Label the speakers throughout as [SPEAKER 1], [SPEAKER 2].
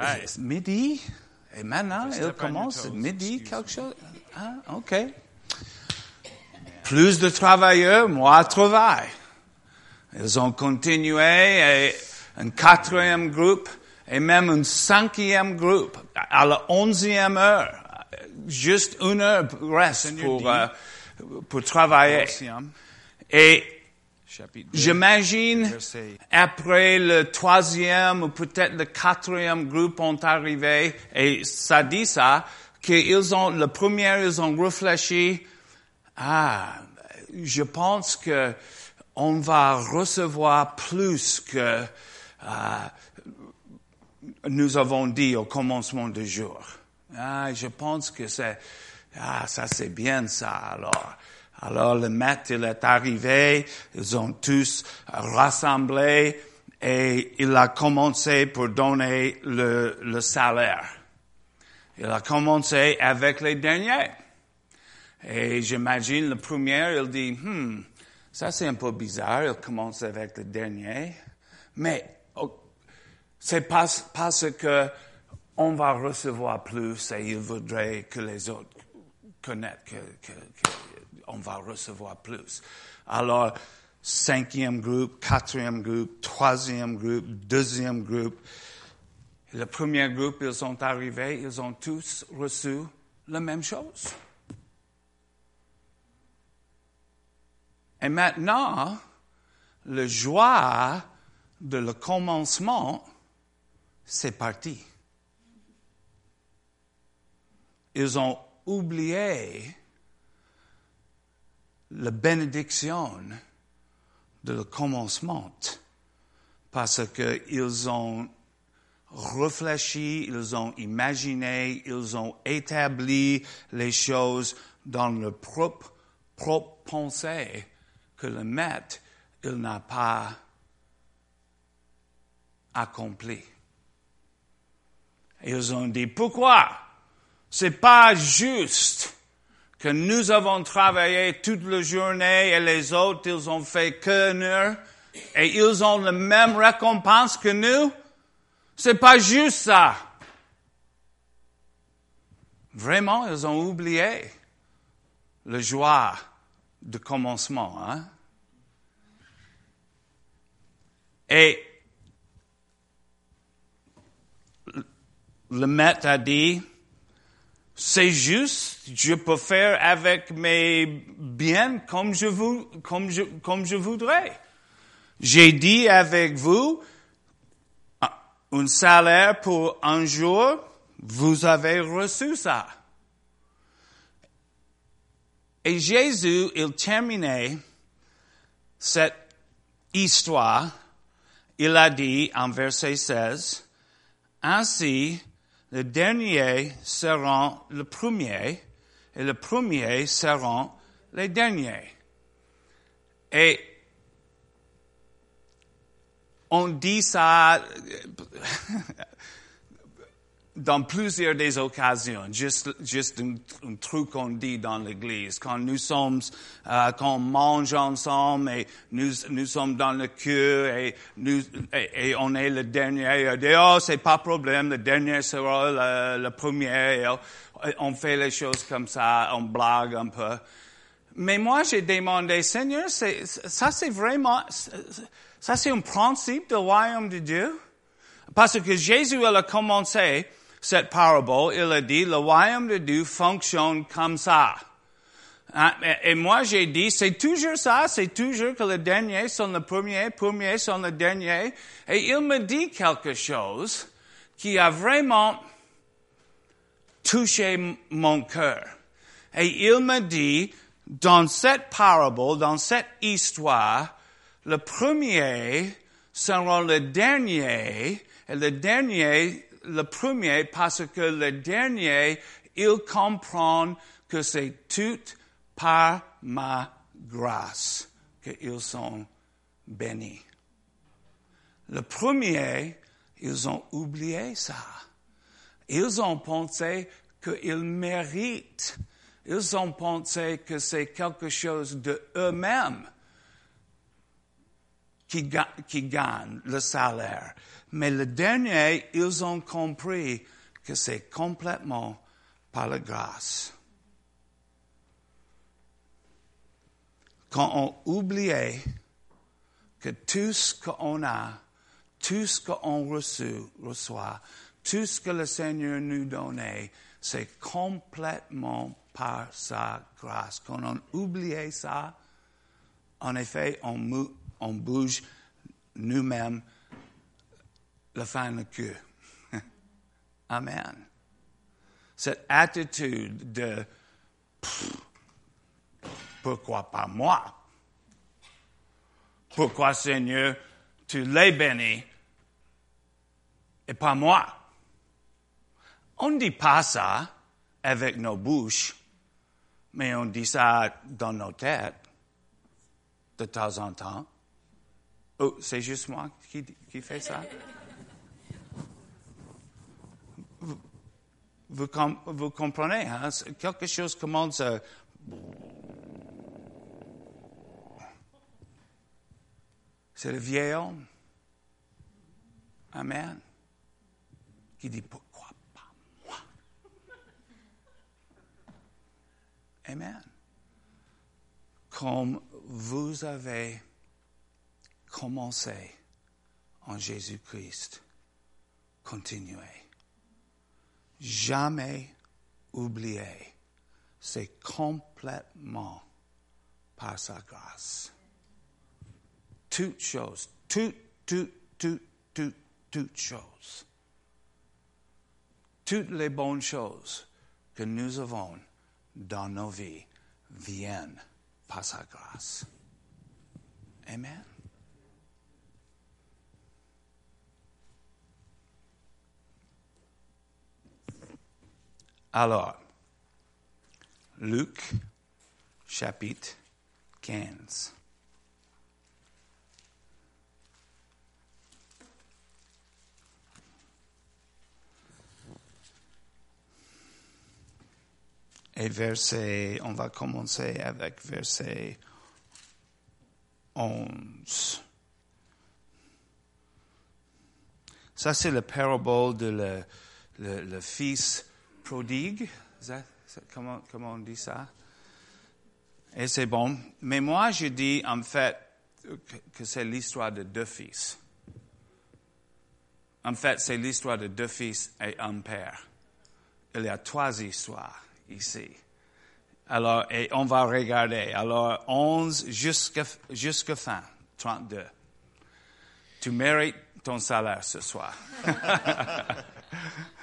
[SPEAKER 1] right.
[SPEAKER 2] Midi? Et maintenant, il commence midi, quelque chose? Ah, OK. Plus de travailleurs, moins de travail. Ils ont continué et un quatrième groupe et même un cinquième groupe à la onzième heure. Juste une heure reste pour, euh, pour travailler. Et
[SPEAKER 1] chapitre 2,
[SPEAKER 2] J'imagine, après le troisième ou peut-être le quatrième groupe ont arrivé, et ça dit ça, qu'ils ont, le premier, ils ont réfléchi, ah, je pense que on va recevoir plus que ah, nous avons dit au commencement du jour. Ah, je pense que c'est, ah, ça c'est bien ça alors. Alors le maître, il est arrivé, ils ont tous rassemblé et il a commencé pour donner le, salaire. Il a commencé avec les derniers. Et j'imagine le premier, il dit, hmm, ça c'est un peu bizarre, il commence avec le dernier. Mais oh, c'est parce, parce que on va recevoir plus et il voudrait que les autres connaissent que, que, que on va recevoir plus. Alors, cinquième groupe, quatrième groupe, troisième groupe, deuxième groupe. Le premier groupe, ils sont arrivés, ils ont tous reçu la même chose. Et maintenant, le joie de le commencement, c'est parti. Ils ont oublié la bénédiction de le commencement parce qu'ils ont réfléchi, ils ont imaginé, ils ont établi les choses dans leur propre, propre pensée que le maître, il n'a pas accompli. Ils ont dit, pourquoi? C'est pas juste que nous avons travaillé toute la journée et les autres, ils ont fait que nous et ils ont la même récompense que nous. C'est pas juste ça. Vraiment, ils ont oublié le joie de commencement, hein? Et le maître a dit, c'est juste, je peux faire avec mes biens comme je, voudrais. J'ai dit avec vous, un salaire pour un jour, vous avez reçu ça. Et Jésus, il terminait cette histoire, il a dit en verset 16, ainsi, le dernier seront le premier et le premier seront les derniers. Et on dit ça dans plusieurs des occasions, juste, juste un, un truc qu'on dit dans l'église. Quand nous sommes, euh, quand on mange ensemble et nous, nous sommes dans le cœur et, nous, et, et on est le dernier, on dit, oh, c'est pas problème, le dernier sera le, le premier. Et on fait les choses comme ça, on blague un peu. Mais moi, j'ai demandé, Seigneur, ça c'est vraiment, ça c'est un principe du royaume de Dieu? Parce que Jésus, il a commencé cette parabole, il a dit, le royaume de Dieu fonctionne comme ça. Et moi, j'ai dit, c'est toujours ça, c'est toujours que les derniers sont le premier, premier sont le dernier. Et il me dit quelque chose qui a vraiment touché mon cœur. Et il me dit, dans cette parabole, dans cette histoire, le premier sera le dernier, et le dernier le premier parce que le dernier, il comprend que c'est tout par ma grâce qu'ils sont bénis. Le premier, ils ont oublié ça. Ils ont pensé qu'ils méritent. Ils ont pensé que c'est quelque chose de eux-mêmes qui, qui gagnent le salaire. Mais le dernier, ils ont compris que c'est complètement par la grâce. Quand on oubliait que tout ce qu'on a, tout ce qu'on reçoit, tout ce que le Seigneur nous donnait, c'est complètement par sa grâce. Quand on oubliait ça, en effet, on, on bouge nous-mêmes le fin de queue. Amen. Cette attitude de pourquoi pas moi? Pourquoi, Seigneur, tu l'as béni et pas moi? On ne dit pas ça avec nos bouches, mais on dit ça dans nos têtes de temps en temps. Oh, c'est juste moi qui, qui fait ça? Vous, comprenez, hein? quelque chose commence à... C'est le vieil homme. Amen. Qui dit pourquoi pas moi? Amen. Comme vous avez commencé en Jésus-Christ, continuez. Jamais oublier, c'est complètement par sa grâce. Toutes choses, toutes, toutes, toutes, toutes, toutes choses. Toutes les bonnes choses que nous avons dans nos vies viennent par sa grâce. Amen. Alors, Luc chapitre 15. Et verset, on va commencer avec verset 11. Ça, c'est la parabole de le, le, le fils prodigue. comment, on dit ça? Et c'est bon. Mais moi, je dis en fait que c'est l'histoire de deux fils. En fait, c'est l'histoire de deux fils et un père. Il y a trois histoires ici. Alors, et on va regarder. Alors, 11 jusqu'à jusqu'à fin, 32. Tu mérites ton salaire ce soir.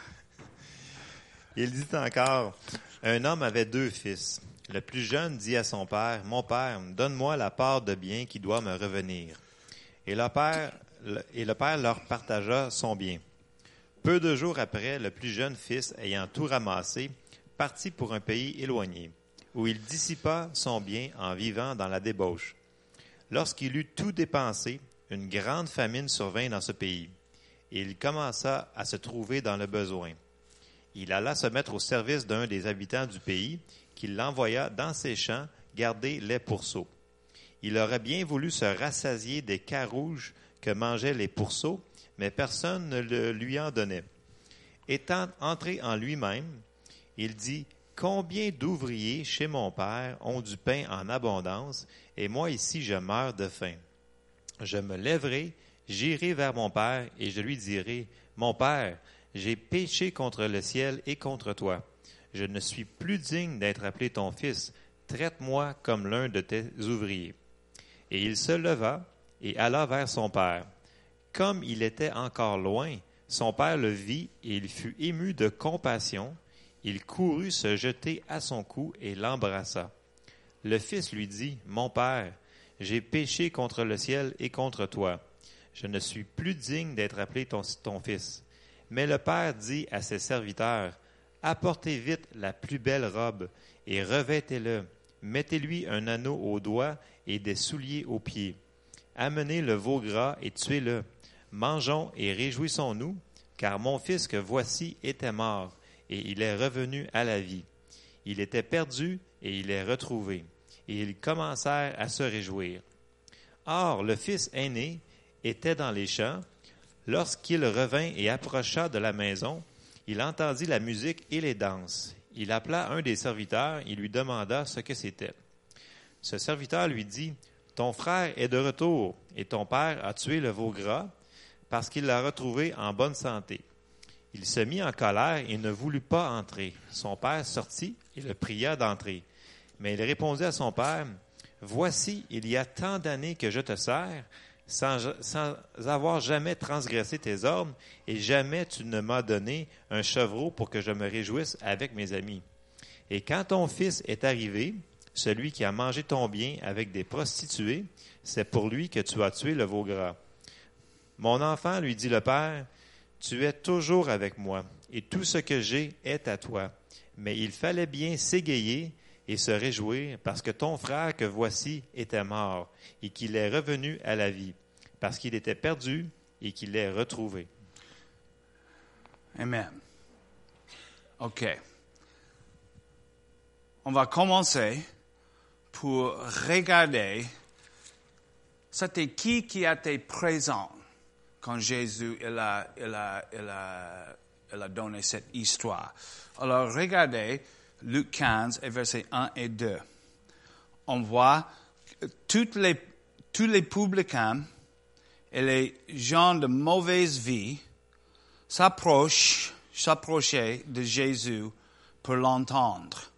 [SPEAKER 1] Il dit encore, un homme avait deux fils. Le plus jeune dit à son père, Mon père, donne-moi la part de bien qui doit me revenir. Et le père, et le père leur partagea son bien. Peu de jours après, le plus jeune fils, ayant tout ramassé, partit pour un pays éloigné, où il dissipa son bien en vivant dans la débauche. Lorsqu'il eut tout dépensé, une grande famine survint dans ce pays, et il commença à se trouver dans le besoin. Il alla se mettre au service d'un des habitants du pays, qui l'envoya dans ses champs garder les pourceaux. Il aurait bien voulu se rassasier des rouges que mangeaient les pourceaux, mais personne ne le lui en donnait. Étant entré en lui-même, il dit, Combien d'ouvriers chez mon père ont du pain en abondance, et moi ici je meurs de faim. Je me lèverai, j'irai vers mon père, et je lui dirai, Mon père, j'ai péché contre le ciel et contre toi. Je ne suis plus digne d'être appelé ton fils. Traite-moi comme l'un de tes ouvriers. Et il se leva et alla vers son père. Comme il était encore loin, son père le vit et il fut ému de compassion il courut se jeter à son cou et l'embrassa. Le fils lui dit, Mon père, j'ai péché contre le ciel et contre toi. Je ne suis plus digne d'être appelé ton, ton fils. Mais le père dit à ses serviteurs, Apportez vite la plus belle robe et revêtez-le. Mettez-lui un anneau au doigt et des souliers aux pieds. Amenez le veau gras et tuez-le. Mangeons et réjouissons-nous, car mon fils que voici était mort et il est revenu à la vie. Il était perdu et il est retrouvé. Et ils commencèrent à se réjouir. Or, le fils aîné était dans les champs. Lorsqu'il revint et approcha de la maison, il entendit la musique et les danses. Il appela un des serviteurs et lui demanda ce que c'était. Ce serviteur lui dit, Ton frère est de retour, et ton père a tué le veau gras, parce qu'il l'a retrouvé en bonne santé. Il se mit en colère et ne voulut pas entrer. Son père sortit et le pria d'entrer. Mais il répondit à son père, Voici, il y a tant d'années que je te sers, sans, avoir jamais transgressé tes ordres, et jamais tu ne m'as donné un chevreau pour que je me réjouisse avec mes amis. Et quand ton fils est arrivé, celui qui a mangé ton bien avec des prostituées, c'est pour lui que tu as tué le veau gras. Mon enfant, lui dit le père, tu es toujours avec moi, et tout ce que j'ai est à toi. Mais il fallait bien s'égayer et se réjouir parce que ton frère que voici était mort et qu'il est revenu à la vie, parce qu'il était perdu et qu'il est retrouvé.
[SPEAKER 2] Amen. OK. On va commencer pour regarder c'était qui qui été présent quand Jésus il a, il a, il a, il a donné cette histoire. Alors regardez Luc 15 et versets 1 et 2. On voit toutes les, tous les publicains et les gens de mauvaise vie s'approchent, s'approchaient de Jésus pour l'entendre.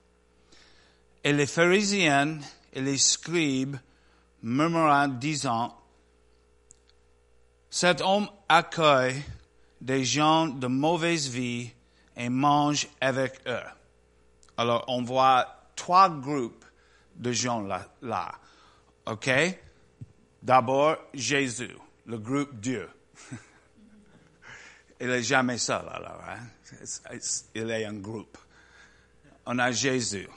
[SPEAKER 2] Et les pharisiens et les scribes murmurant, disant, cet homme accueille des gens de mauvaise vie et mange avec eux. Alors, on voit trois groupes de gens là. là. OK? D'abord, Jésus, le groupe Dieu. Il est jamais seul, alors. Hein? Il est un groupe. On a Jésus.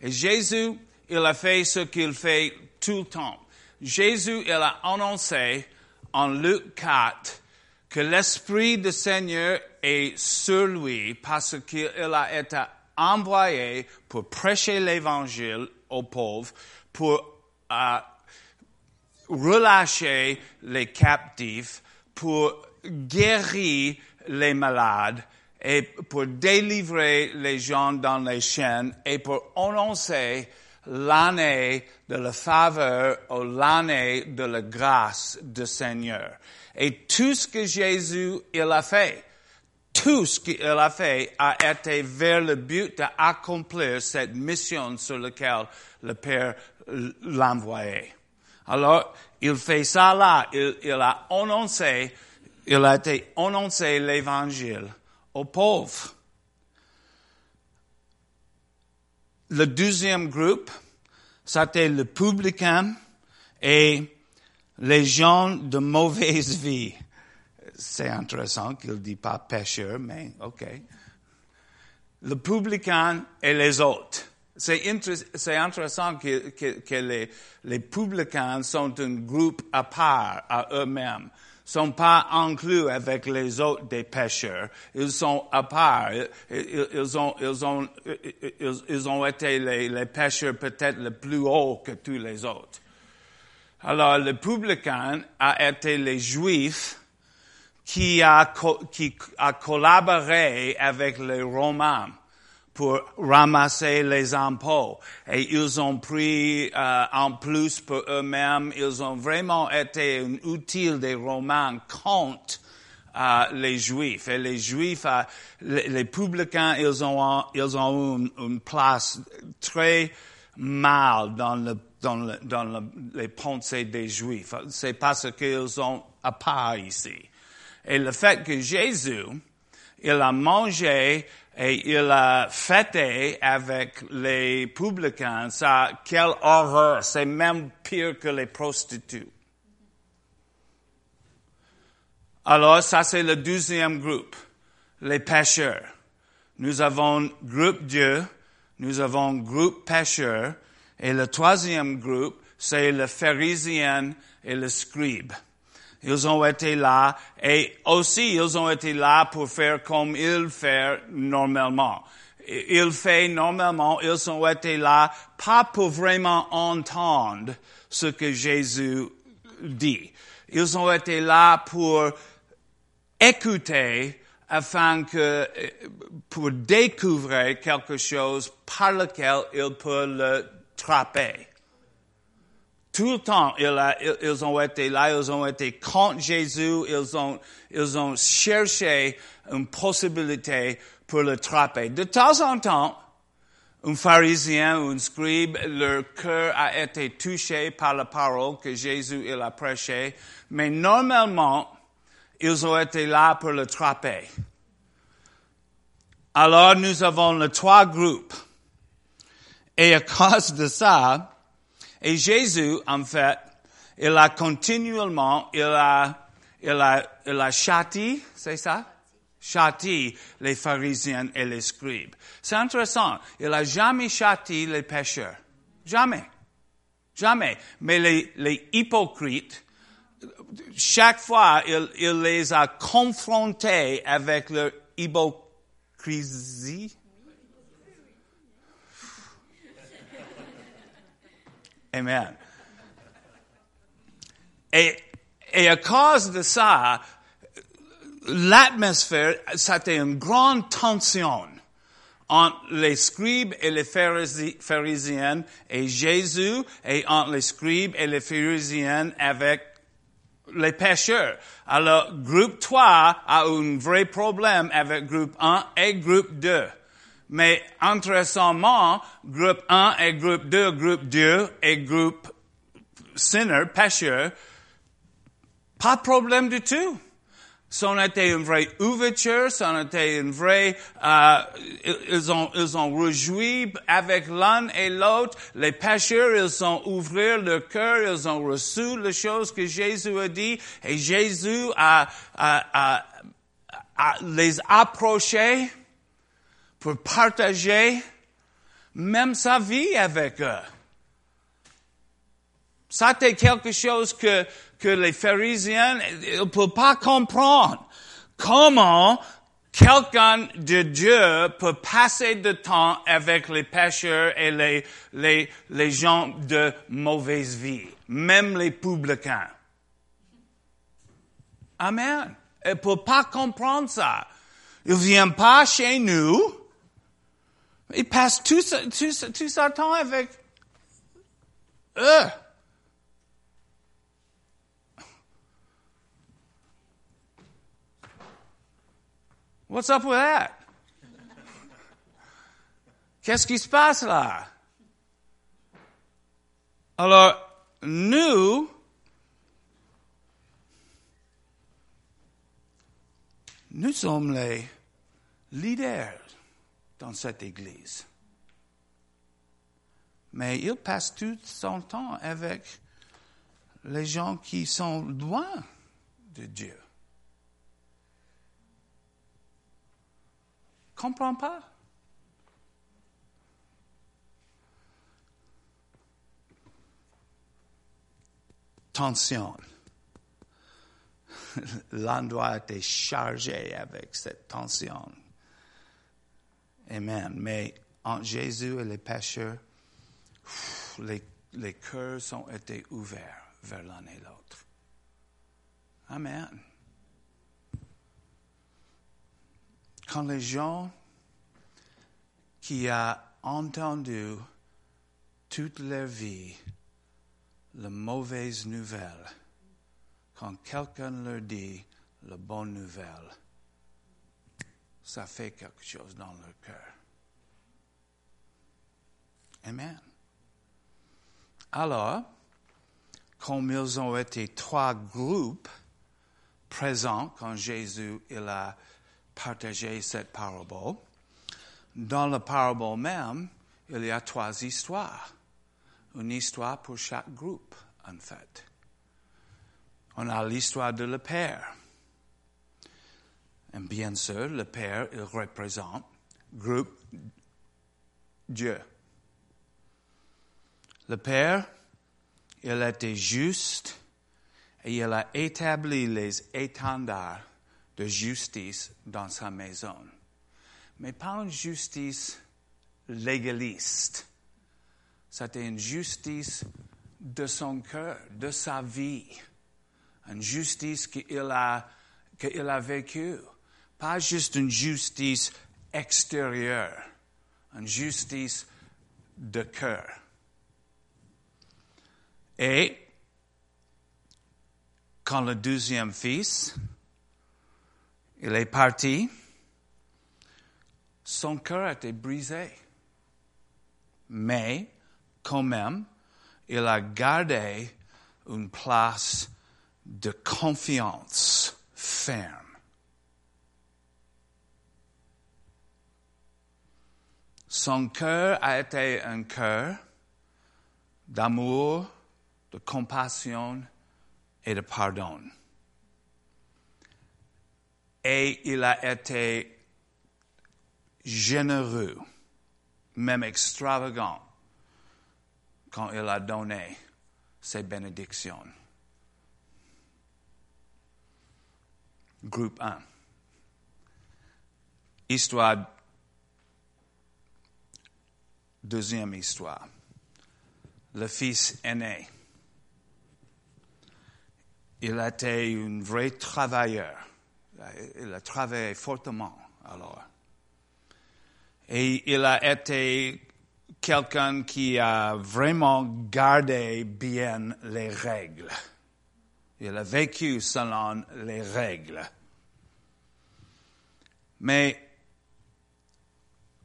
[SPEAKER 2] Et Jésus, il a fait ce qu'il fait tout le temps. Jésus, il a annoncé en Luc 4 que l'Esprit du Seigneur est sur lui parce qu'il a été envoyé pour prêcher l'Évangile aux pauvres, pour euh, relâcher les captifs, pour guérir les malades et pour délivrer les gens dans les chaînes et pour annoncer l'année de la faveur ou l'année de la grâce du Seigneur. Et tout ce que Jésus, a fait, tout ce qu'il a fait a été vers le but d'accomplir cette mission sur laquelle le Père l'a envoyé. Alors, il fait ça là, il, il a annoncé, il a été annoncé l'évangile aux pauvres. Le deuxième groupe, c'était le publicain et les gens de mauvaise vie. C'est intéressant qu'il ne dit pas pécheur, mais ok. Le publicain et les autres. C'est intéressant que, les, les publicains sont un groupe à part à eux-mêmes sont pas inclus avec les autres des pêcheurs. Ils sont à part. Ils, ont, ils ont, ils, ont été les, les pêcheurs peut-être les plus hauts que tous les autres. Alors, le publicain a été les juifs qui a, qui a collaboré avec les romains pour ramasser les impôts. Et ils ont pris euh, en plus pour eux-mêmes, ils ont vraiment été un outil des Romains contre euh, les Juifs. Et les Juifs, euh, les, les, publicains, ils ont, ils ont une, une place très mal dans le dans, le, dans le, les pensées des Juifs. C'est parce qu'ils ont à part ici. Et le fait que Jésus, il a mangé et il a fêté avec les publicains. Ça, quelle horreur! C'est même pire que les prostituées. Alors, ça c'est le deuxième groupe, les pêcheurs. Nous avons groupe Dieu, nous avons groupe pêcheurs, et le troisième groupe, c'est le pharisien et le scribe. Ils ont été là et aussi ils ont été là pour faire comme ils font normalement. Ils font normalement, ils ont été là pas pour vraiment entendre ce que Jésus dit. Ils ont été là pour écouter afin que, pour découvrir quelque chose par lequel il peut le trapper. Tout le temps, ils ont été là, ils ont été contre Jésus, ils ont, ils ont cherché une possibilité pour le trapper. De temps en temps, un pharisien ou un scribe, leur cœur a été touché par la parole que Jésus il a prêché, mais normalement, ils ont été là pour le trapper. Alors nous avons les trois groupes. Et à cause de ça, et Jésus, en fait, il a continuellement, il a, il a, il a châti, c'est ça? Châti les pharisiens et les scribes. C'est intéressant. Il a jamais châti les pécheurs. Jamais. Jamais. Mais les, les hypocrites, chaque fois, il, il les a confrontés avec leur hypocrisie. Amen. Et, à cause de ça, l'atmosphère, c'était une grande tension entre les scribes et les pharisi- pharisiens et Jésus et entre les scribes et les pharisiens avec les pécheurs. Alors, groupe 3 a un vrai problème avec groupe 1 et groupe 2. Mais intéressamment, groupe 1 et groupe 2, groupe 2 et groupe sinner, pécheur, pas de problème du tout. Ça a été une vraie ouverture, ça a été une vraie, euh, ils ont, ils ont rejoui avec l'un et l'autre. Les pécheurs, ils ont ouvert leur cœur, ils ont reçu les choses que Jésus a dit, et Jésus a, a, a, a les approchés pour partager même sa vie avec eux. Ça, c'est quelque chose que, que les pharisiens ne peuvent pas comprendre. Comment quelqu'un de Dieu peut passer de temps avec les pécheurs et les, les, les gens de mauvaise vie, même les publicains. Amen. Il ne peut pas comprendre ça. Il vient pas chez nous. Il passe tout, ce- tout, ce- tout son temps avec eux. What's up with that? Qu'est-ce qui se passe là? Alors, nous, nous sommes les leaders dans cette église. Mais il passe tout son temps avec les gens qui sont loin de Dieu. Comprends pas? Tension. L'endroit était chargé avec cette tension. Amen. Mais entre Jésus et les pécheurs, les, les cœurs ont été ouverts vers l'un et l'autre. Amen. Quand les gens qui ont entendu toute leur vie la mauvaise nouvelle, quand quelqu'un leur dit la bonne nouvelle, ça fait quelque chose dans leur cœur. Amen. Alors, comme ils ont été trois groupes présents quand Jésus il a partagé cette parabole, dans la parabole même, il y a trois histoires. Une histoire pour chaque groupe, en fait. On a l'histoire de le Père. Et bien sûr, le Père, il représente groupe Dieu. Le Père, il était juste et il a établi les étendards de justice dans sa maison. Mais pas une justice légaliste. C'était une justice de son cœur, de sa vie. Une justice qu'il a, qu'il a vécu. Pas juste une justice extérieure, une justice de cœur. Et quand le deuxième fils, il est parti, son cœur été brisé. Mais, quand même, il a gardé une place de confiance ferme. Son cœur a été un cœur d'amour, de compassion et de pardon. Et il a été généreux, même extravagant, quand il a donné ses bénédictions. Groupe 1. Histoire, deuxième histoire. Le fils aîné. Il été un vrai travailleur. Il a travaillé fortement alors. Et il a été quelqu'un qui a vraiment gardé bien les règles. Il a vécu selon les règles. Mais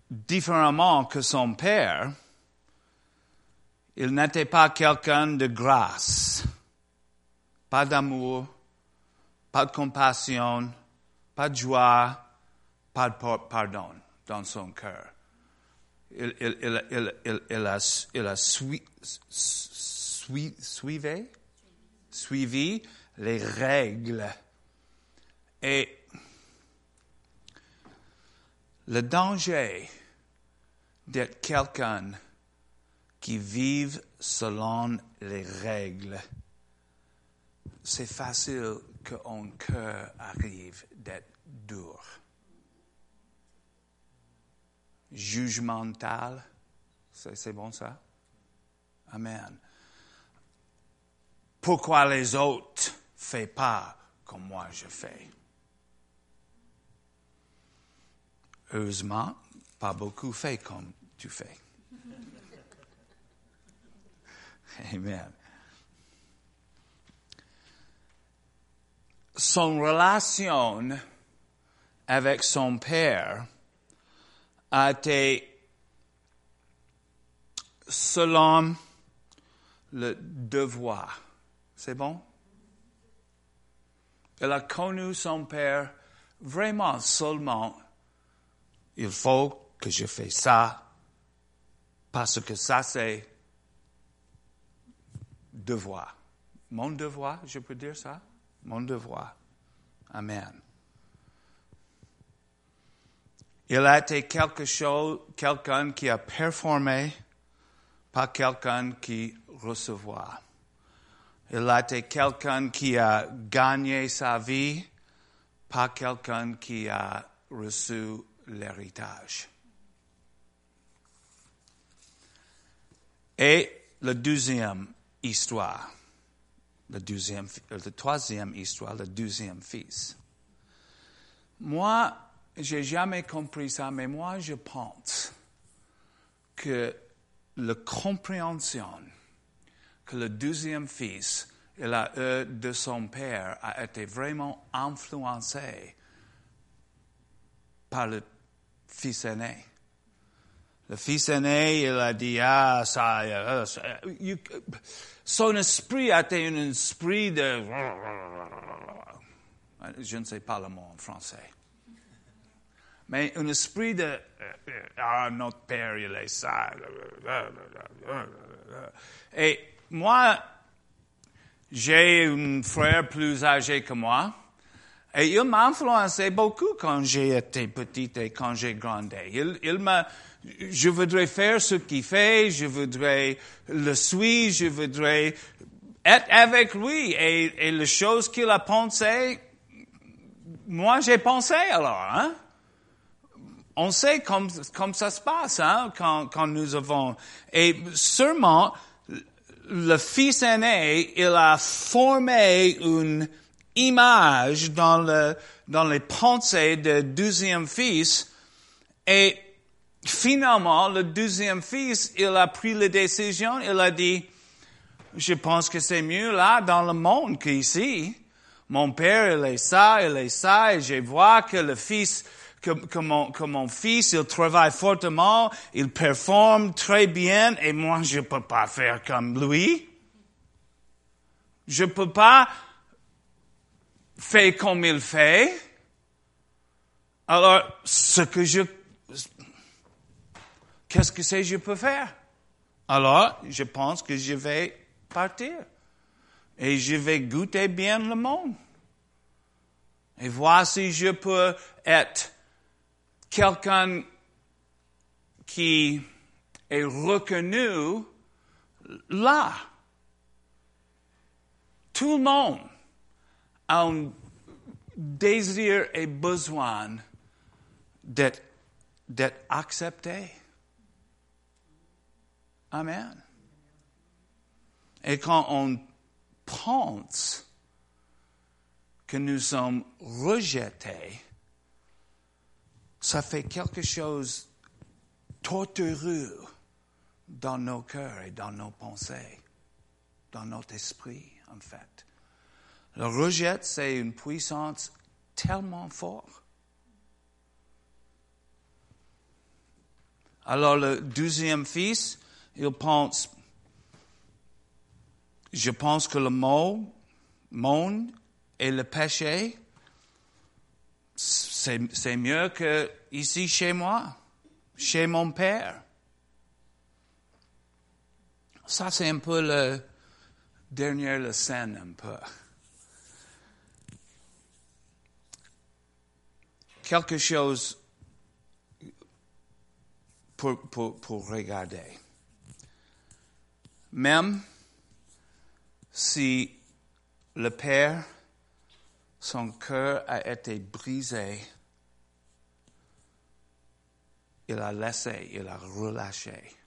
[SPEAKER 2] différemment que son père, il n'était pas quelqu'un de grâce, pas d'amour, pas de compassion, pas de joie, pas de pardon dans son cœur. Il, il, a, suivi, suivi les règles. Et le danger d'être quelqu'un qui vive selon les règles, c'est facile qu'un cœur arrive d'être dur. Jugemental, c'est bon ça? Amen. Pourquoi les autres font pas comme moi je fais? Heureusement, pas beaucoup fait comme tu fais. Amen. Son relation avec son père a été selon le devoir. C'est bon? Elle a connu son père vraiment seulement. Il faut que je fasse ça parce que ça c'est devoir. Mon devoir, je peux dire ça? Mon devoir. Amen. Il a été quelque chose, quelqu'un qui a performé, pas quelqu'un qui recevoir. Il a été quelqu'un qui a gagné sa vie, pas quelqu'un qui a reçu l'héritage. Et la deuxième histoire, le deuxième, la troisième histoire, le deuxième fils. Moi, j'ai jamais compris ça, mais moi, je pense que la compréhension que le deuxième fils et la eu de son père a été vraiment influencé par le fils aîné. Le fils aîné, il a dit, ah, ça, euh, son esprit a été un esprit de, je ne sais pas le mot en français mais un esprit de ah notre père il est ça et moi j'ai un frère plus âgé que moi et il m'a influencé beaucoup quand j'ai été petite et quand j'ai grandi il, il m'a je voudrais faire ce qu'il fait je voudrais le suivre je voudrais être avec lui et, les choses qu'il a pensé moi j'ai pensé alors hein on sait comme, comme ça se passe hein, quand, quand nous avons. Et sûrement, le fils aîné, il a formé une image dans le, dans les pensées du deuxième fils et finalement, le deuxième fils, il a pris la décision, il a dit, je pense que c'est mieux là dans le monde qu'ici. Mon père, il est ça, il est ça, et je vois que le fils, que, que, mon, que mon fils, il travaille fortement, il performe très bien, et moi, je peux pas faire comme lui. Je peux pas faire comme il fait. Alors, ce que je, qu'est-ce que c'est je peux faire? Alors, je pense que je vais partir. Et je vais goûter bien le monde. Et voir si je peux être quelqu'un qui est reconnu là. Tout le monde un désir et besoin d'être, d'être accepté. Amen. Et quand on pense que nous sommes rejetés, ça fait quelque chose tortureux dans nos cœurs et dans nos pensées, dans notre esprit, en fait. Le rejet, c'est une puissance tellement forte. Alors le deuxième fils, il pense, je pense que le mot, monde et le péché, c'est mieux que ici chez moi, chez mon père. Ça, c'est un peu le dernier scène, un peu. Quelque chose pour, regarder. Même si le Père, son cœur a été brisé, il a laissé, il a relâché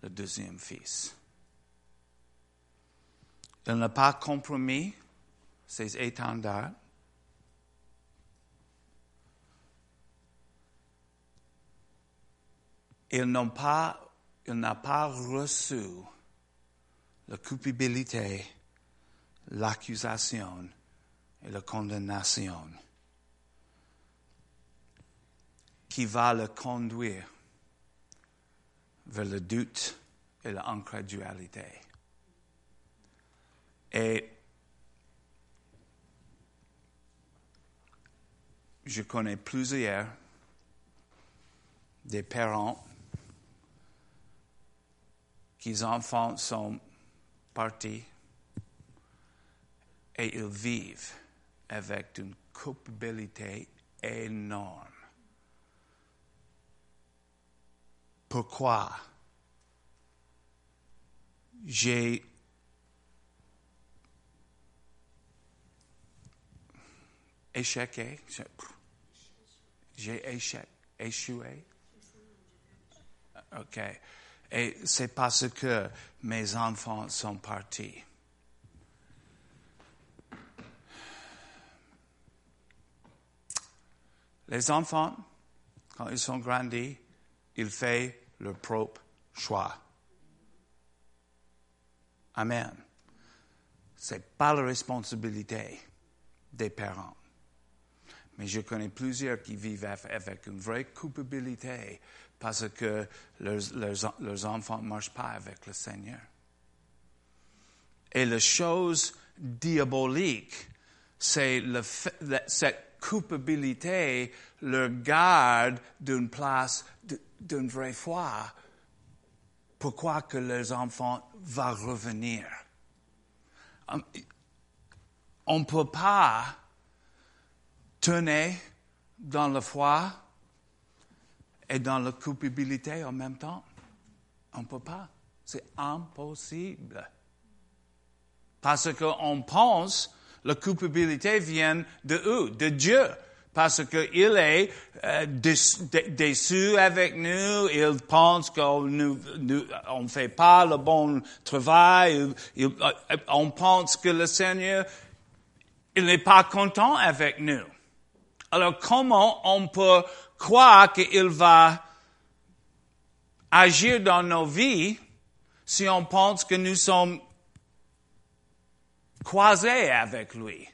[SPEAKER 2] le deuxième fils. Il n'a pas compromis ses étendards. Il n'a pas, reçu la culpabilité, l'accusation et la condamnation qui va le conduire vers le doute et l'incrédulité. Et je connais plusieurs des parents qui enfants sont partis et ils vivent avec une culpabilité énorme. Pourquoi j'ai échoué, j'ai échec, échoué? Et c'est parce que mes enfants sont partis. Les enfants, quand ils sont grandis, ils font leur propre choix. Amen. C'est pas la responsabilité des parents. Mais je connais plusieurs qui vivent avec une vraie culpabilité parce que leurs, enfants ne marchent pas avec le Seigneur. Et la chose diabolique, c'est cette culpabilité leur garde d'une place, d'une vraie foi. Pourquoi que leurs enfants vont revenir? Um, on ne peut pas tenir dans la foi et dans la culpabilité en même temps. On ne peut pas. C'est impossible. Parce qu'on pense la culpabilité vient de eux, de Dieu. Parce qu'il est euh, déçu avec nous, il pense qu'on ne fait pas le bon travail, euh, on pense que le Seigneur il n'est pas content avec nous. Alors comment on peut croire qu'il va agir dans nos vies si on pense que nous sommes croisés avec lui?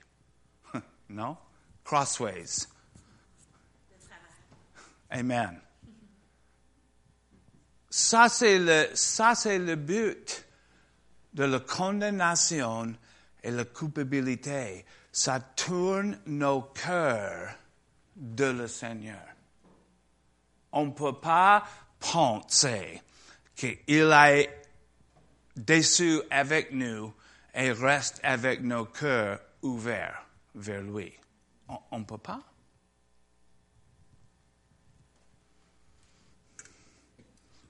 [SPEAKER 2] non? Crossways. Amen. Ça, c'est le, ça, c'est le but de la condamnation et la culpabilité. Ça tourne nos cœurs de le Seigneur. On ne peut pas penser qu'il est déçu avec nous et reste avec nos cœurs ouverts vers lui. On ne peut pas?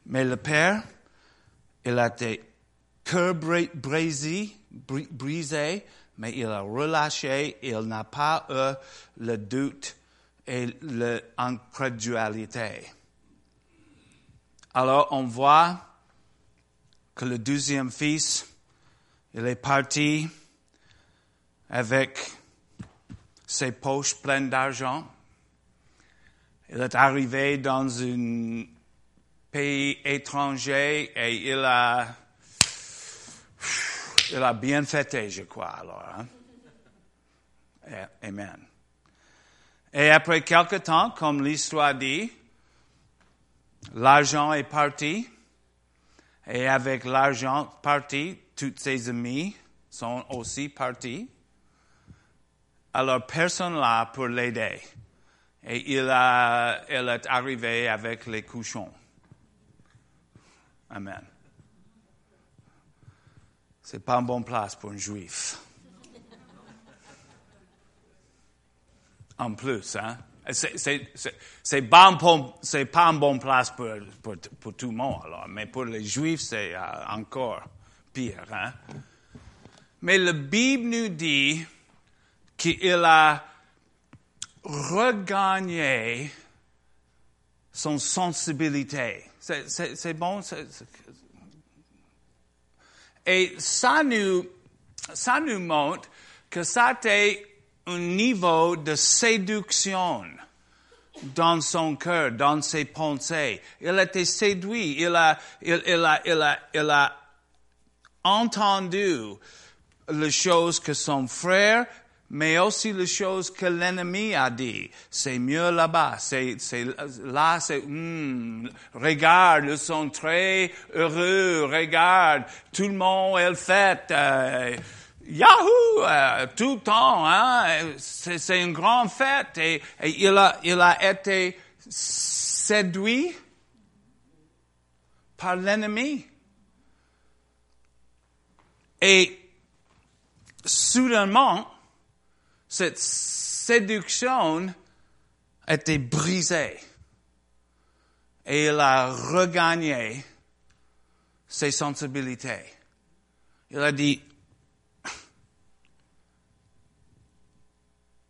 [SPEAKER 2] Mais le Père, il a été cœur brisé, mais il a relâché, il n'a pas eu le doute et l'incrédulité. Alors on voit que le deuxième fils, il est parti avec ses poches pleines d'argent. Il est arrivé dans un pays étranger et il a, il a bien fêté, je crois, alors. Hein? Amen. Et après quelque temps, comme l'histoire dit, l'argent est parti. Et avec l'argent parti, tous ses amis sont aussi partis. Alors personne là pour l'aider. Et il, a, il est arrivé avec les couchons. Amen. C'est pas une bonne place pour un juif. En plus, hein? C'est pas, une bonne place pour, pour, tout le monde, alors. Mais pour les juifs, c'est euh, encore pire, hein? Mais la Bible nous dit qu'il a regagné son sensibilité. C'est bon. Et ça nous, ça nous montre que ça était un niveau de séduction dans son cœur, dans ses pensées. Il a été séduit, il a, il, il a, il a, il a entendu les choses que son frère mais aussi les choses que l'ennemi a dit. C'est mieux là-bas. C'est, c'est, là, c'est, hmm, regarde, ils sont très heureux. Regarde, tout le monde est. Euh, Yahoo! Euh, tout le temps, hein? C'est, une grande fête. Et, il a, il a été séduit par l'ennemi. Et soudainement, cette séduction été brisée et il a regagné ses sensibilités. Il a dit,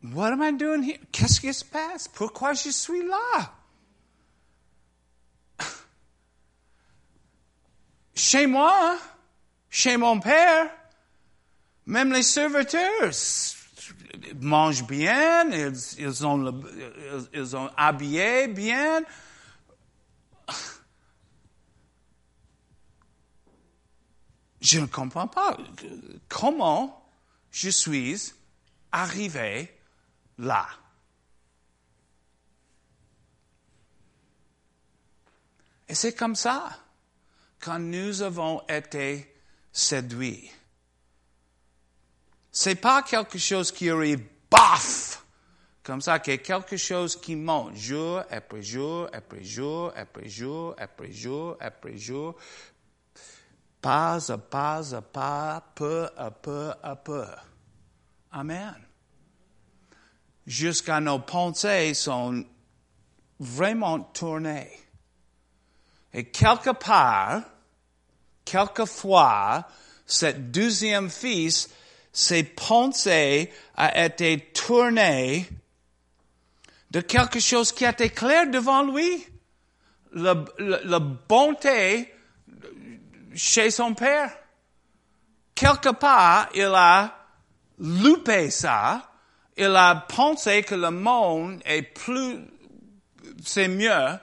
[SPEAKER 2] What am I doing here? Qu'est-ce qui se passe? Pourquoi je suis là? Chez moi, chez mon père, même les serviteurs mangent bien, ils, ils, ont, ont habillé bien. Je ne comprends pas comment je suis arrivé là. Et c'est comme ça quand nous avons été séduits c'est pas quelque chose qui arrive, baf! Comme ça, que quelque chose qui monte jour après jour, après jour, après jour, après jour, après jour, pas à pas à pas, peu à peu à peu. Amen. Jusqu'à nos pensées sont vraiment tournées. Et quelque part, quelquefois, cette deuxième fils ses pensées a été tournées de quelque chose qui était clair devant lui. La, bonté chez son père. Quelque part, il a loupé ça Il a pensé que le monde est plus, c'est mieux,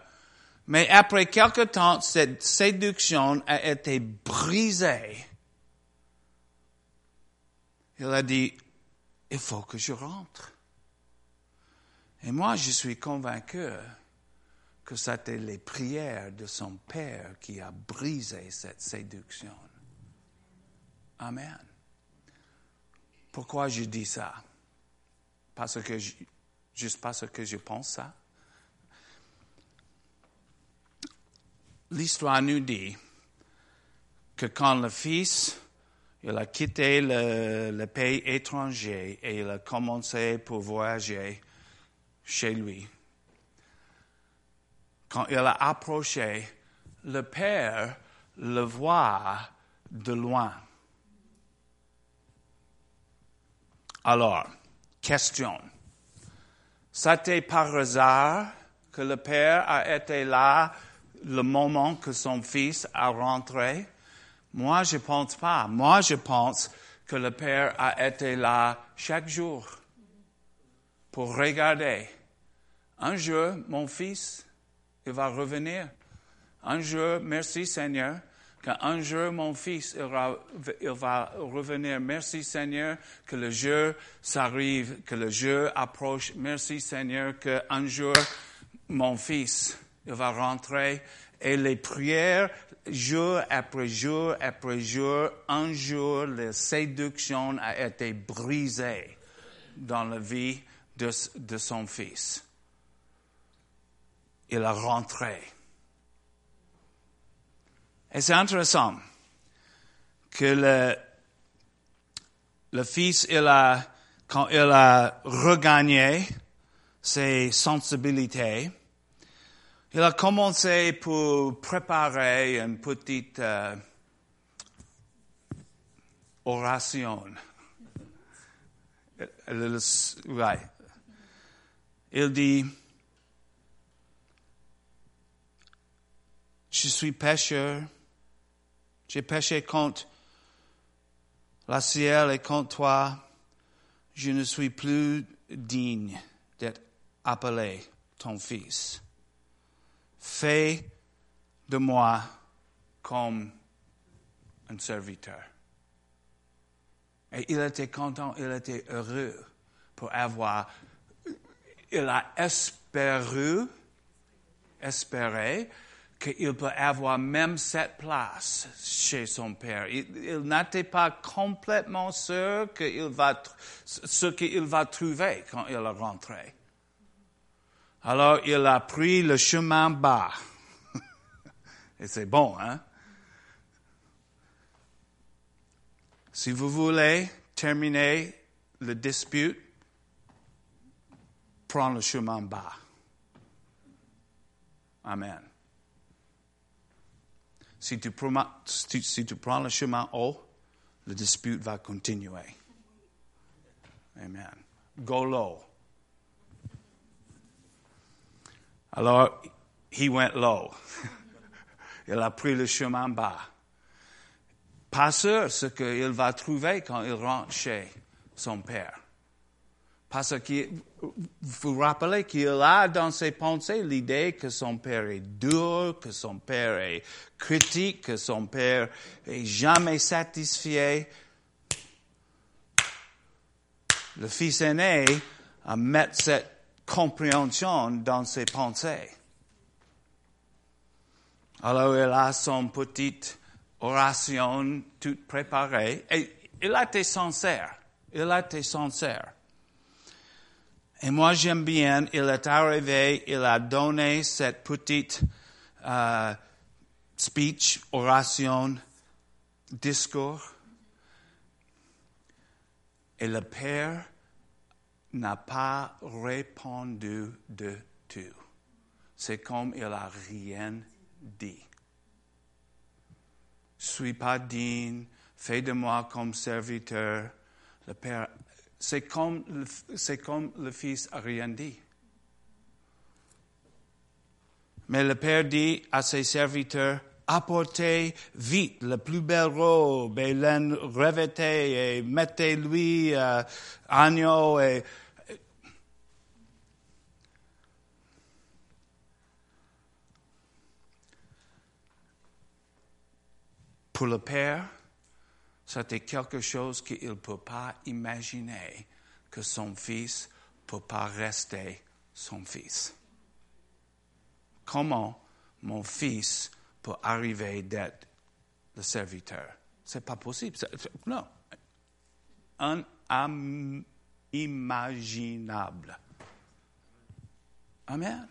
[SPEAKER 2] mais après quelque temps, cette séduction a été brisée. Il a dit, il faut que je rentre. Et moi, je suis convaincu que c'était les prières de son Père qui a brisé cette séduction. Amen. Pourquoi je dis ça? Parce que je, juste parce que je pense ça? L'histoire nous dit que quand le Fils il a quitté le, le, pays étranger et il a commencé pour voyager chez lui. Quand il a approché, le Père le voit de loin. Alors, question. C'était par hasard que le Père a été là le moment que son fils a rentré? Moi, je pense pas. Moi, je pense que le Père a été là chaque jour pour regarder. Un jour, mon fils, il va revenir. Un jour, merci Seigneur, qu'un jour mon fils, il va, il va, revenir. Merci Seigneur, que le jour s'arrive, que le jour approche. Merci Seigneur, qu'un jour mon fils, il va rentrer. Et les prières, jour après jour après jour, un jour, la séduction a été brisée dans la vie de, de son fils. Il a rentré. Et c'est intéressant que le, le fils, il a, quand il a regagné ses sensibilités, il a commencé pour préparer une petite euh, oration. Il dit, je suis pécheur, j'ai péché contre la ciel et contre toi, je ne suis plus digne d'être appelé ton fils fais de moi comme un serviteur. Et il était content, il était heureux pour avoir, il a espéré, espéré qu'il peut avoir même cette place chez son père. Il, n'était pas complètement sûr qu'il va, ce qu'il va trouver quand il est rentré. Alors il a pris le chemin bas. Et c'est bon, hein? Si vous voulez terminer le dispute, prends le chemin bas. Amen. Si tu, si tu prends le chemin haut, le dispute va continuer. Amen. Go low. Alors, il a pris le chemin bas. Pas sûr ce qu'il va trouver quand il rentre chez son père. Parce que vous rappelez qu'il a dans ses pensées l'idée que son père est dur, que son père est critique, que son père est jamais satisfait. Le fils aîné a mis cette compréhension dans ses pensées. Alors il a son petite oration toute préparée et il a été sincère. Il a été sincère. Et moi j'aime bien, il est arrivé, il a donné cette petite euh, speech, oration, discours. Et le Père n'a pas répondu de tout. C'est comme il n'a rien dit. Suis pas digne, fais de moi comme serviteur. Le Père, c'est comme, le, comme le Fils a rien dit. Mais le Père dit à ses serviteurs, apportez vite la plus belle robe et laine revêtée et mettez-lui euh, agneau et Pour le Père, c'était quelque chose qu'il ne peut pas imaginer que son fils ne peut pas rester son fils. Comment mon fils peut arriver d'être le serviteur? C'est pas possible. Non. Inimaginable. Amen.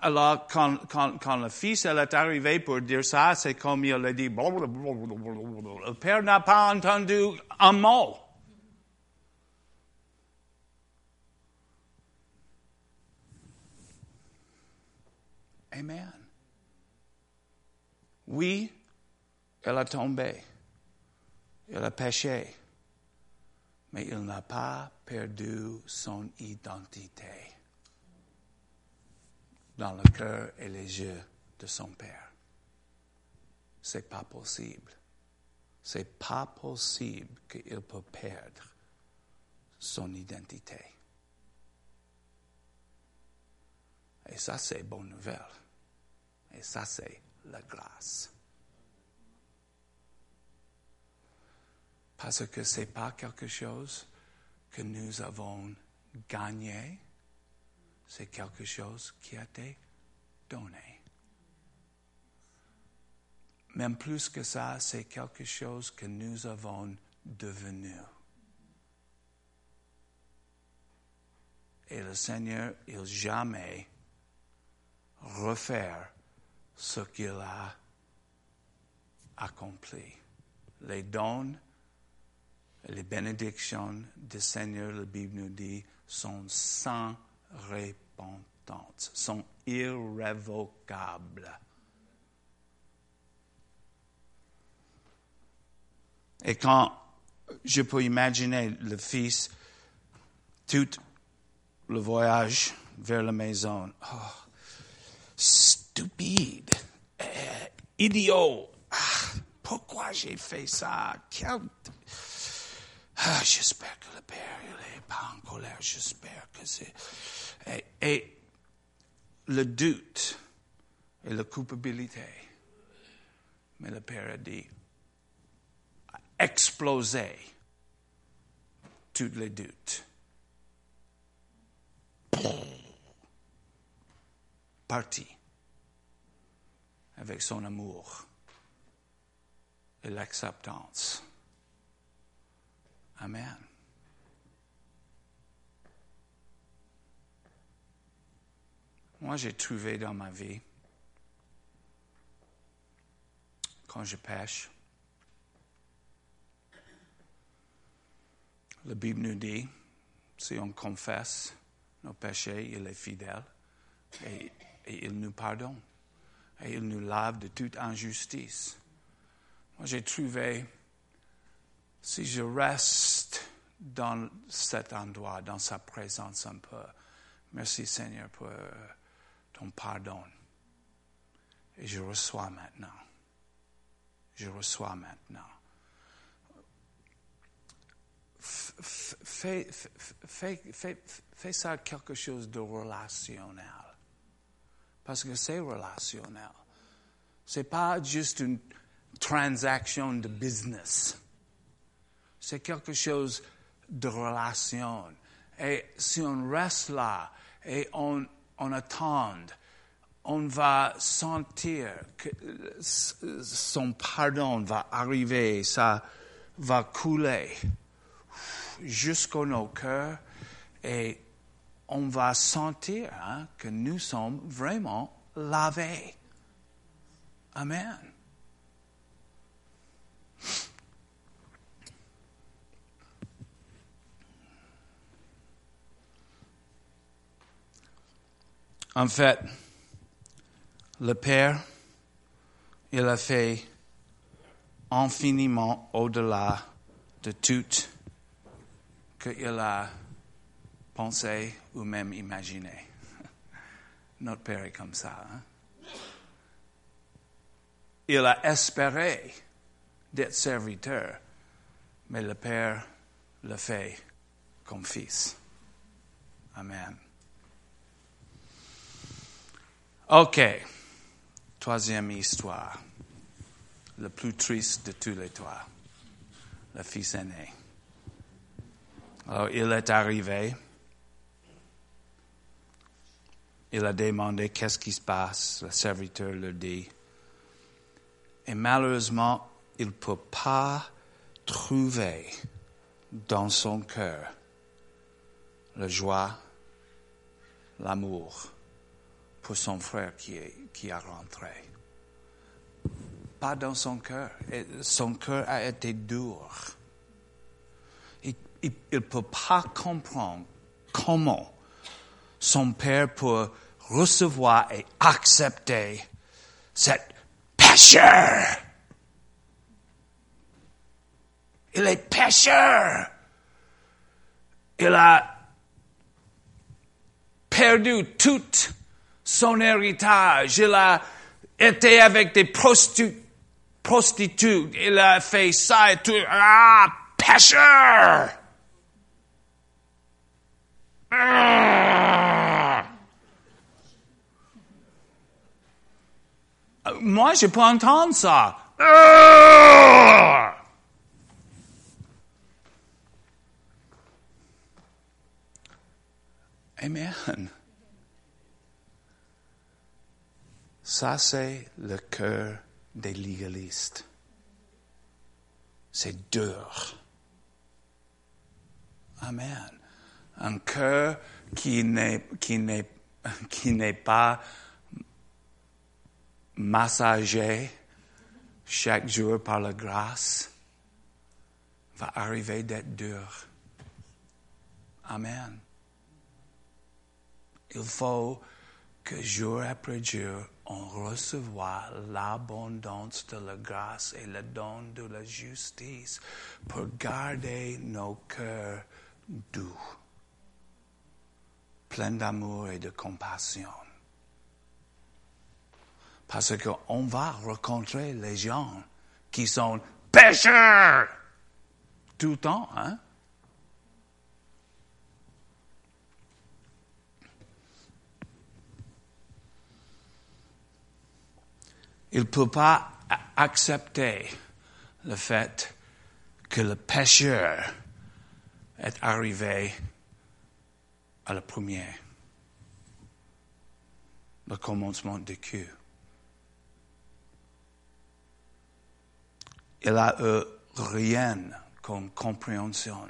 [SPEAKER 2] Alors, quand, quand, quand, le fils est arrivé pour dire ça, c'est comme il a dit, le père n'a pas entendu un mot. Amen. Oui, elle a tombé, elle a péché, mais il n'a pas perdu son identité dans le cœur et les yeux de son Père. C'est pas possible. C'est pas possible qu'il peut perdre son identité. Et ça, c'est bonne nouvelle. Et ça, c'est la grâce. Parce que ce n'est pas quelque chose que nous avons gagné, c'est quelque chose qui a été donné. Même plus que ça, c'est quelque chose que nous avons devenu. Et le Seigneur, il jamais refaire ce qu'il a accompli. Les dons les bénédictions du Seigneur, la Bible nous dit, sont sans repentance, sont irrévocables. Et quand je peux imaginer le fils, tout le voyage vers la maison, oh, stupide, euh, idiot, ah, pourquoi j'ai fait ça? Ah, j'espère que le Père n'est pas en colère, j'espère que c'est... Et, le doute et la culpabilité. Mais le Père a dit, exploser tous les doutes. Parti avec son amour et l'acceptance. Amen. Moi, j'ai trouvé dans ma vie, quand je pêche, la Bible nous dit, si on confesse nos péchés, il est fidèle et, et il nous pardonne et il nous lave de toute injustice. Moi, j'ai trouvé si je reste dans cet endroit, dans sa présence un peu, merci Seigneur pour ton pardon. Et je reçois maintenant. Je reçois maintenant. Fais, ça quelque chose de relationnel. Parce que c'est relationnel. C'est pas juste une transaction de business c'est quelque chose de relation. Et si on reste là et on, attend, on va sentir que son pardon va arriver, ça va couler jusqu'au nos cœurs et on va sentir hein, que nous sommes vraiment lavés. Amen. En fait, le Père, il a fait infiniment au-delà de tout qu'il a pensé ou même imaginé. Notre Père est comme ça. Hein? Il a espéré d'être serviteur, mais le Père le fait comme fils. Amen. OK. Troisième histoire. le plus triste de tous les trois, le fils aîné. Alors il est arrivé. Il a demandé qu'est-ce qui se passe? Le serviteur le dit. Et malheureusement, il ne peut pas trouver dans son cœur la joie, l'amour pour son frère qui, est, qui a rentré. Pas dans son cœur. Son cœur a été dur. Il ne peut pas comprendre comment son père peut recevoir et accepter cette pécheur. Il est pécheur. Il a perdu tout son héritage. Il a été avec des prostituées. Il a fait ça et tout. Ah, pécheur! Ah! Moi, je peux entendre ça. Amen. Ça, c'est le cœur des légalistes. C'est dur. Amen. Un cœur qui n'est, qui n'est, qui n'est pas massagé chaque jour par la grâce va arriver d'être dur. Amen. Il faut que jour après jour, on reçoit l'abondance de la grâce et le don de la justice pour garder nos cœurs doux, pleins d'amour et de compassion. Parce qu'on va rencontrer les gens qui sont pécheurs tout le temps, hein? Il ne peut pas accepter le fait que le pécheur est arrivé à la première, le commencement du cul. Il a eu rien comme compréhension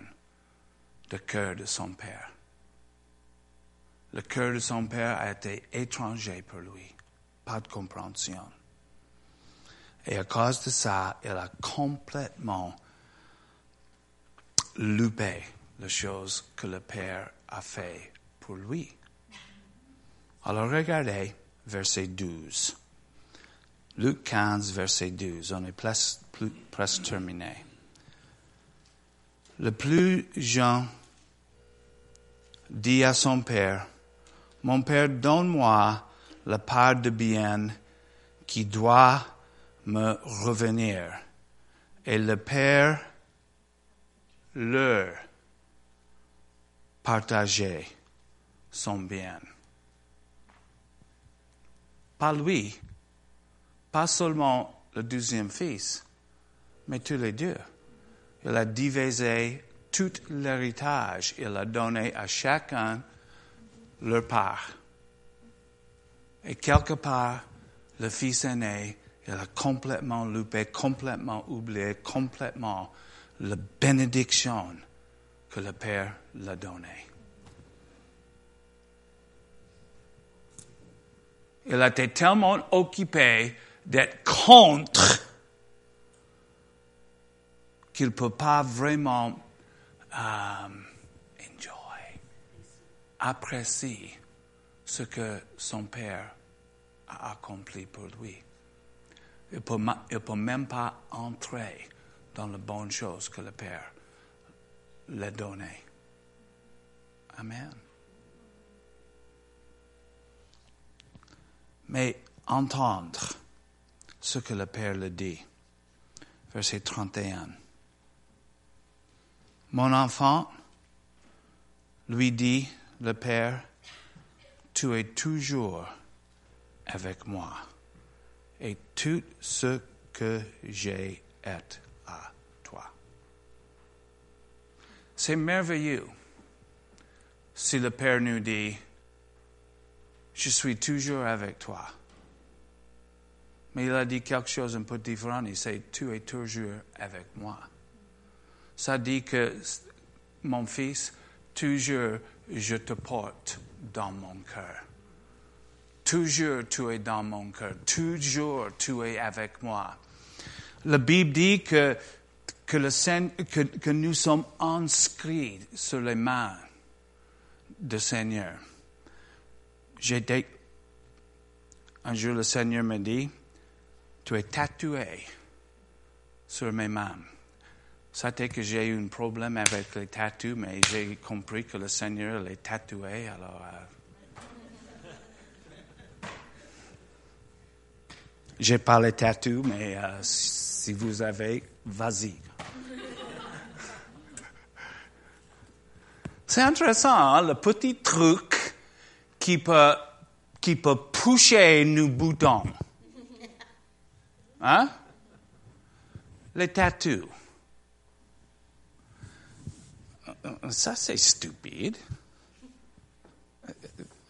[SPEAKER 2] du cœur de son père. Le cœur de son père a été étranger pour lui, pas de compréhension. Et à cause de ça, il a complètement loupé les choses que le Père a fait pour lui. Alors regardez verset 12. Luc 15, verset 12. On est presque, presque terminé. Le plus jeune dit à son père, Mon père, donne-moi la part de bien qui doit me revenir. Et le Père leur partageait son bien. Pas lui, pas seulement le deuxième fils, mais tous les deux. Il a divisé tout l'héritage. Il a donné à chacun leur part. Et quelque part, le fils aîné il a complètement loupé, complètement oublié, complètement la bénédiction que le Père l'a donnée. Il a été tellement occupé d'être contre qu'il ne peut pas vraiment enjoy, apprécier ce que son Père a accompli pour lui. Il ne peut, même pas entrer dans les bonnes choses que le Père l'a donné. Amen. Mais entendre ce que le Père le dit. Verset 31. Mon enfant, lui dit le Père, tu es toujours avec moi et tout ce que j'ai été à toi. C'est merveilleux si le Père nous dit, je suis toujours avec toi. Mais il a dit quelque chose un peu différent. Il dit, tu es toujours avec moi. Ça dit que, mon fils, toujours je te porte dans mon cœur. Toujours tu es dans mon cœur. Toujours tu es avec moi. La Bible dit que, nous sommes inscrits sur les mains du Seigneur. Dit, un jour le Seigneur me dit, tu es tatoué sur mes mains. C'était que j'ai eu un problème avec les tatous, mais j'ai compris que le Seigneur les tatoué, alors. Euh, j'ai pas les tatous, mais euh, si vous avez, vas-y. C'est intéressant, hein, le petit truc qui peut, qui peut pousser nos boutons. Hein? Les tatous. Ça, c'est stupide.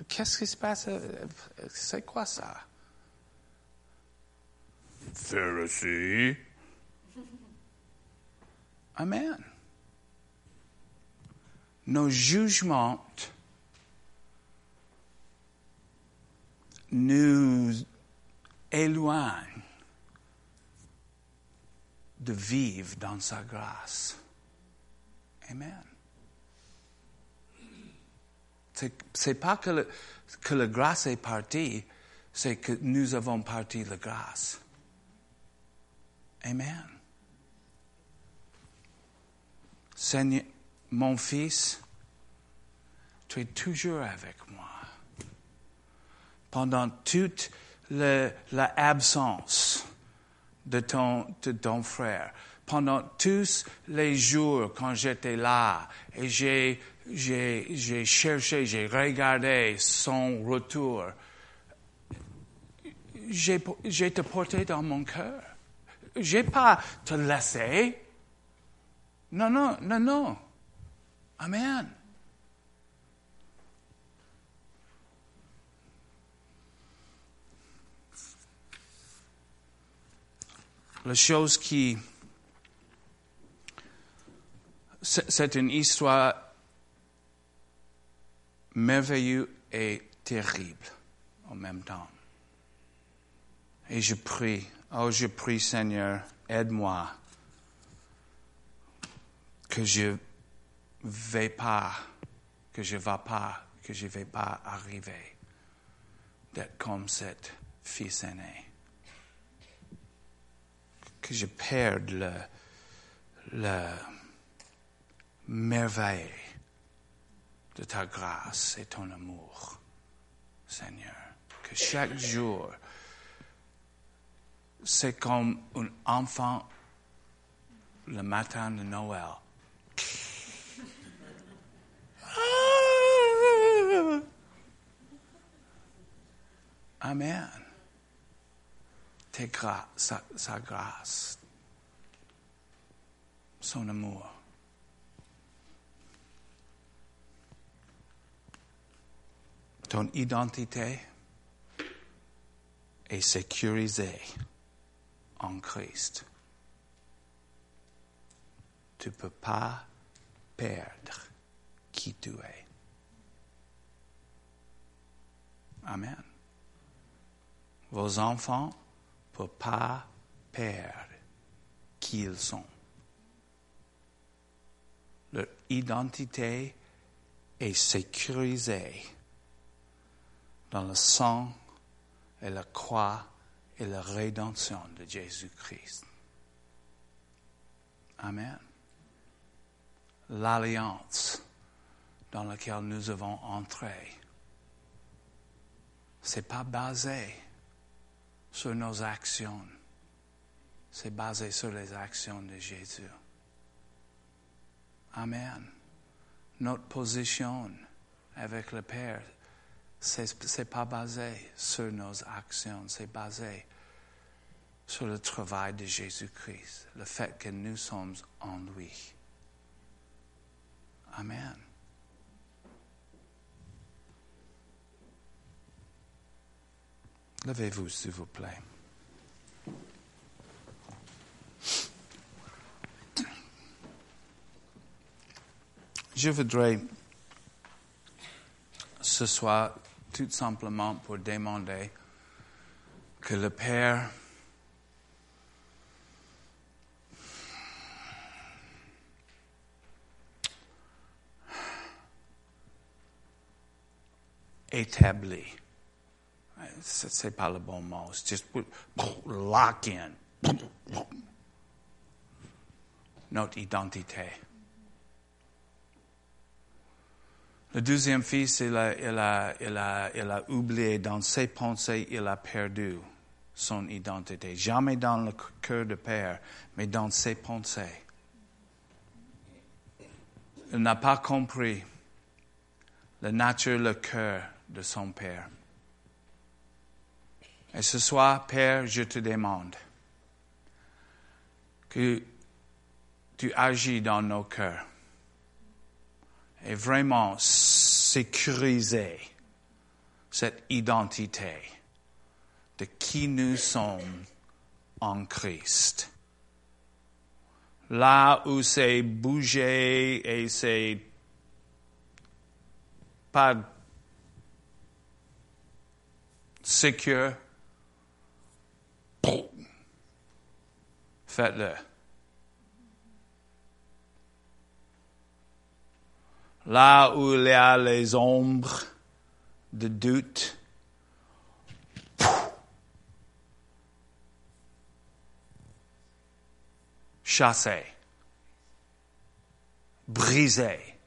[SPEAKER 2] Qu'est-ce qui se passe? C'est quoi ça? Pharisee. Amen nos jugements nous éloignent de vivre dans sa grâce. Amen. C'est pas que, que la grâce est partie, c'est que nous avons parti la grâce. Amen. Seigneur, mon fils, tu es toujours avec moi. Pendant toute l'absence de ton, de ton frère, pendant tous les jours quand j'étais là et j'ai, cherché, j'ai regardé son retour, j'ai te porté dans mon cœur. J'ai pas te laissé. Non, non, non, non. Amen. La chose qui... C'est une histoire merveilleuse et terrible en même temps. Et je prie, oh je prie Seigneur, aide-moi que je vais pas, que je ne vais pas, que je ne vais pas arriver d'être comme cette fils aîné. Que je perde le, le merveille de ta grâce et ton amour, Seigneur. Que chaque jour, c'est comme un enfant le matin de Noël Amen. Tes sa, sa grâce, son amour. Ton identité est sécurisée en Christ. Tu ne peux pas perdre qui tu es. Amen. Vos enfants ne peuvent pas perdre qui ils sont. Leur identité est sécurisée dans le sang et la croix et la rédemption de Jésus-Christ. Amen. L'alliance dans laquelle nous avons entré, c'est pas basé sur nos actions. C'est basé sur les actions de Jésus. Amen. Notre position avec le Père, c'est n'est pas basé sur nos actions, c'est basé sur le travail de Jésus-Christ, le fait que nous sommes en lui. Amen. Levez-vous, s'il vous plaît. Je voudrais ce soir tout simplement pour demander que le Père établit. C'est pas le bon mot. C'est juste lock in. Notre identité. Le deuxième fils, il a, oublié dans ses pensées, il a perdu son identité. Jamais dans le cœur de père, mais dans ses pensées. Il n'a pas compris la nature, le cœur de son père. Et ce soir, Père, je te demande que tu agis dans nos cœurs et vraiment sécuriser cette identité de qui nous sommes en Christ. Là où c'est bougé et c'est pas secure, faites-le. Là où il y a les ombres de doute, chassez, brisez,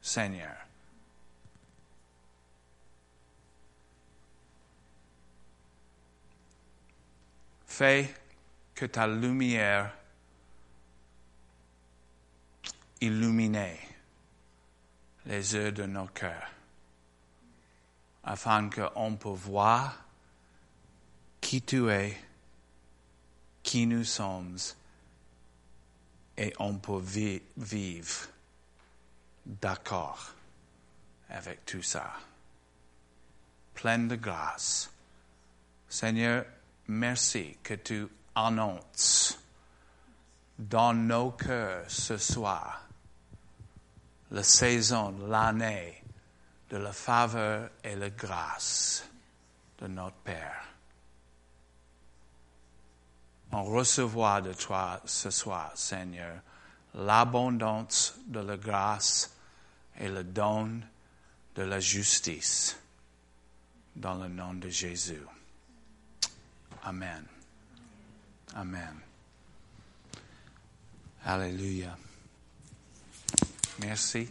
[SPEAKER 2] Seigneur. Fais que ta lumière illumine les yeux de nos cœurs, afin qu'on puisse voir qui tu es, qui nous sommes, et on peut vivre d'accord avec tout ça. Plein de grâce. Seigneur, merci que tu annonces dans nos cœurs ce soir la saison, l'année de la faveur et la grâce de notre Père. On recevra de toi ce soir, Seigneur, l'abondance de la grâce et le don de la justice dans le nom de Jésus. Amen. Amen. Alléluia. Merci.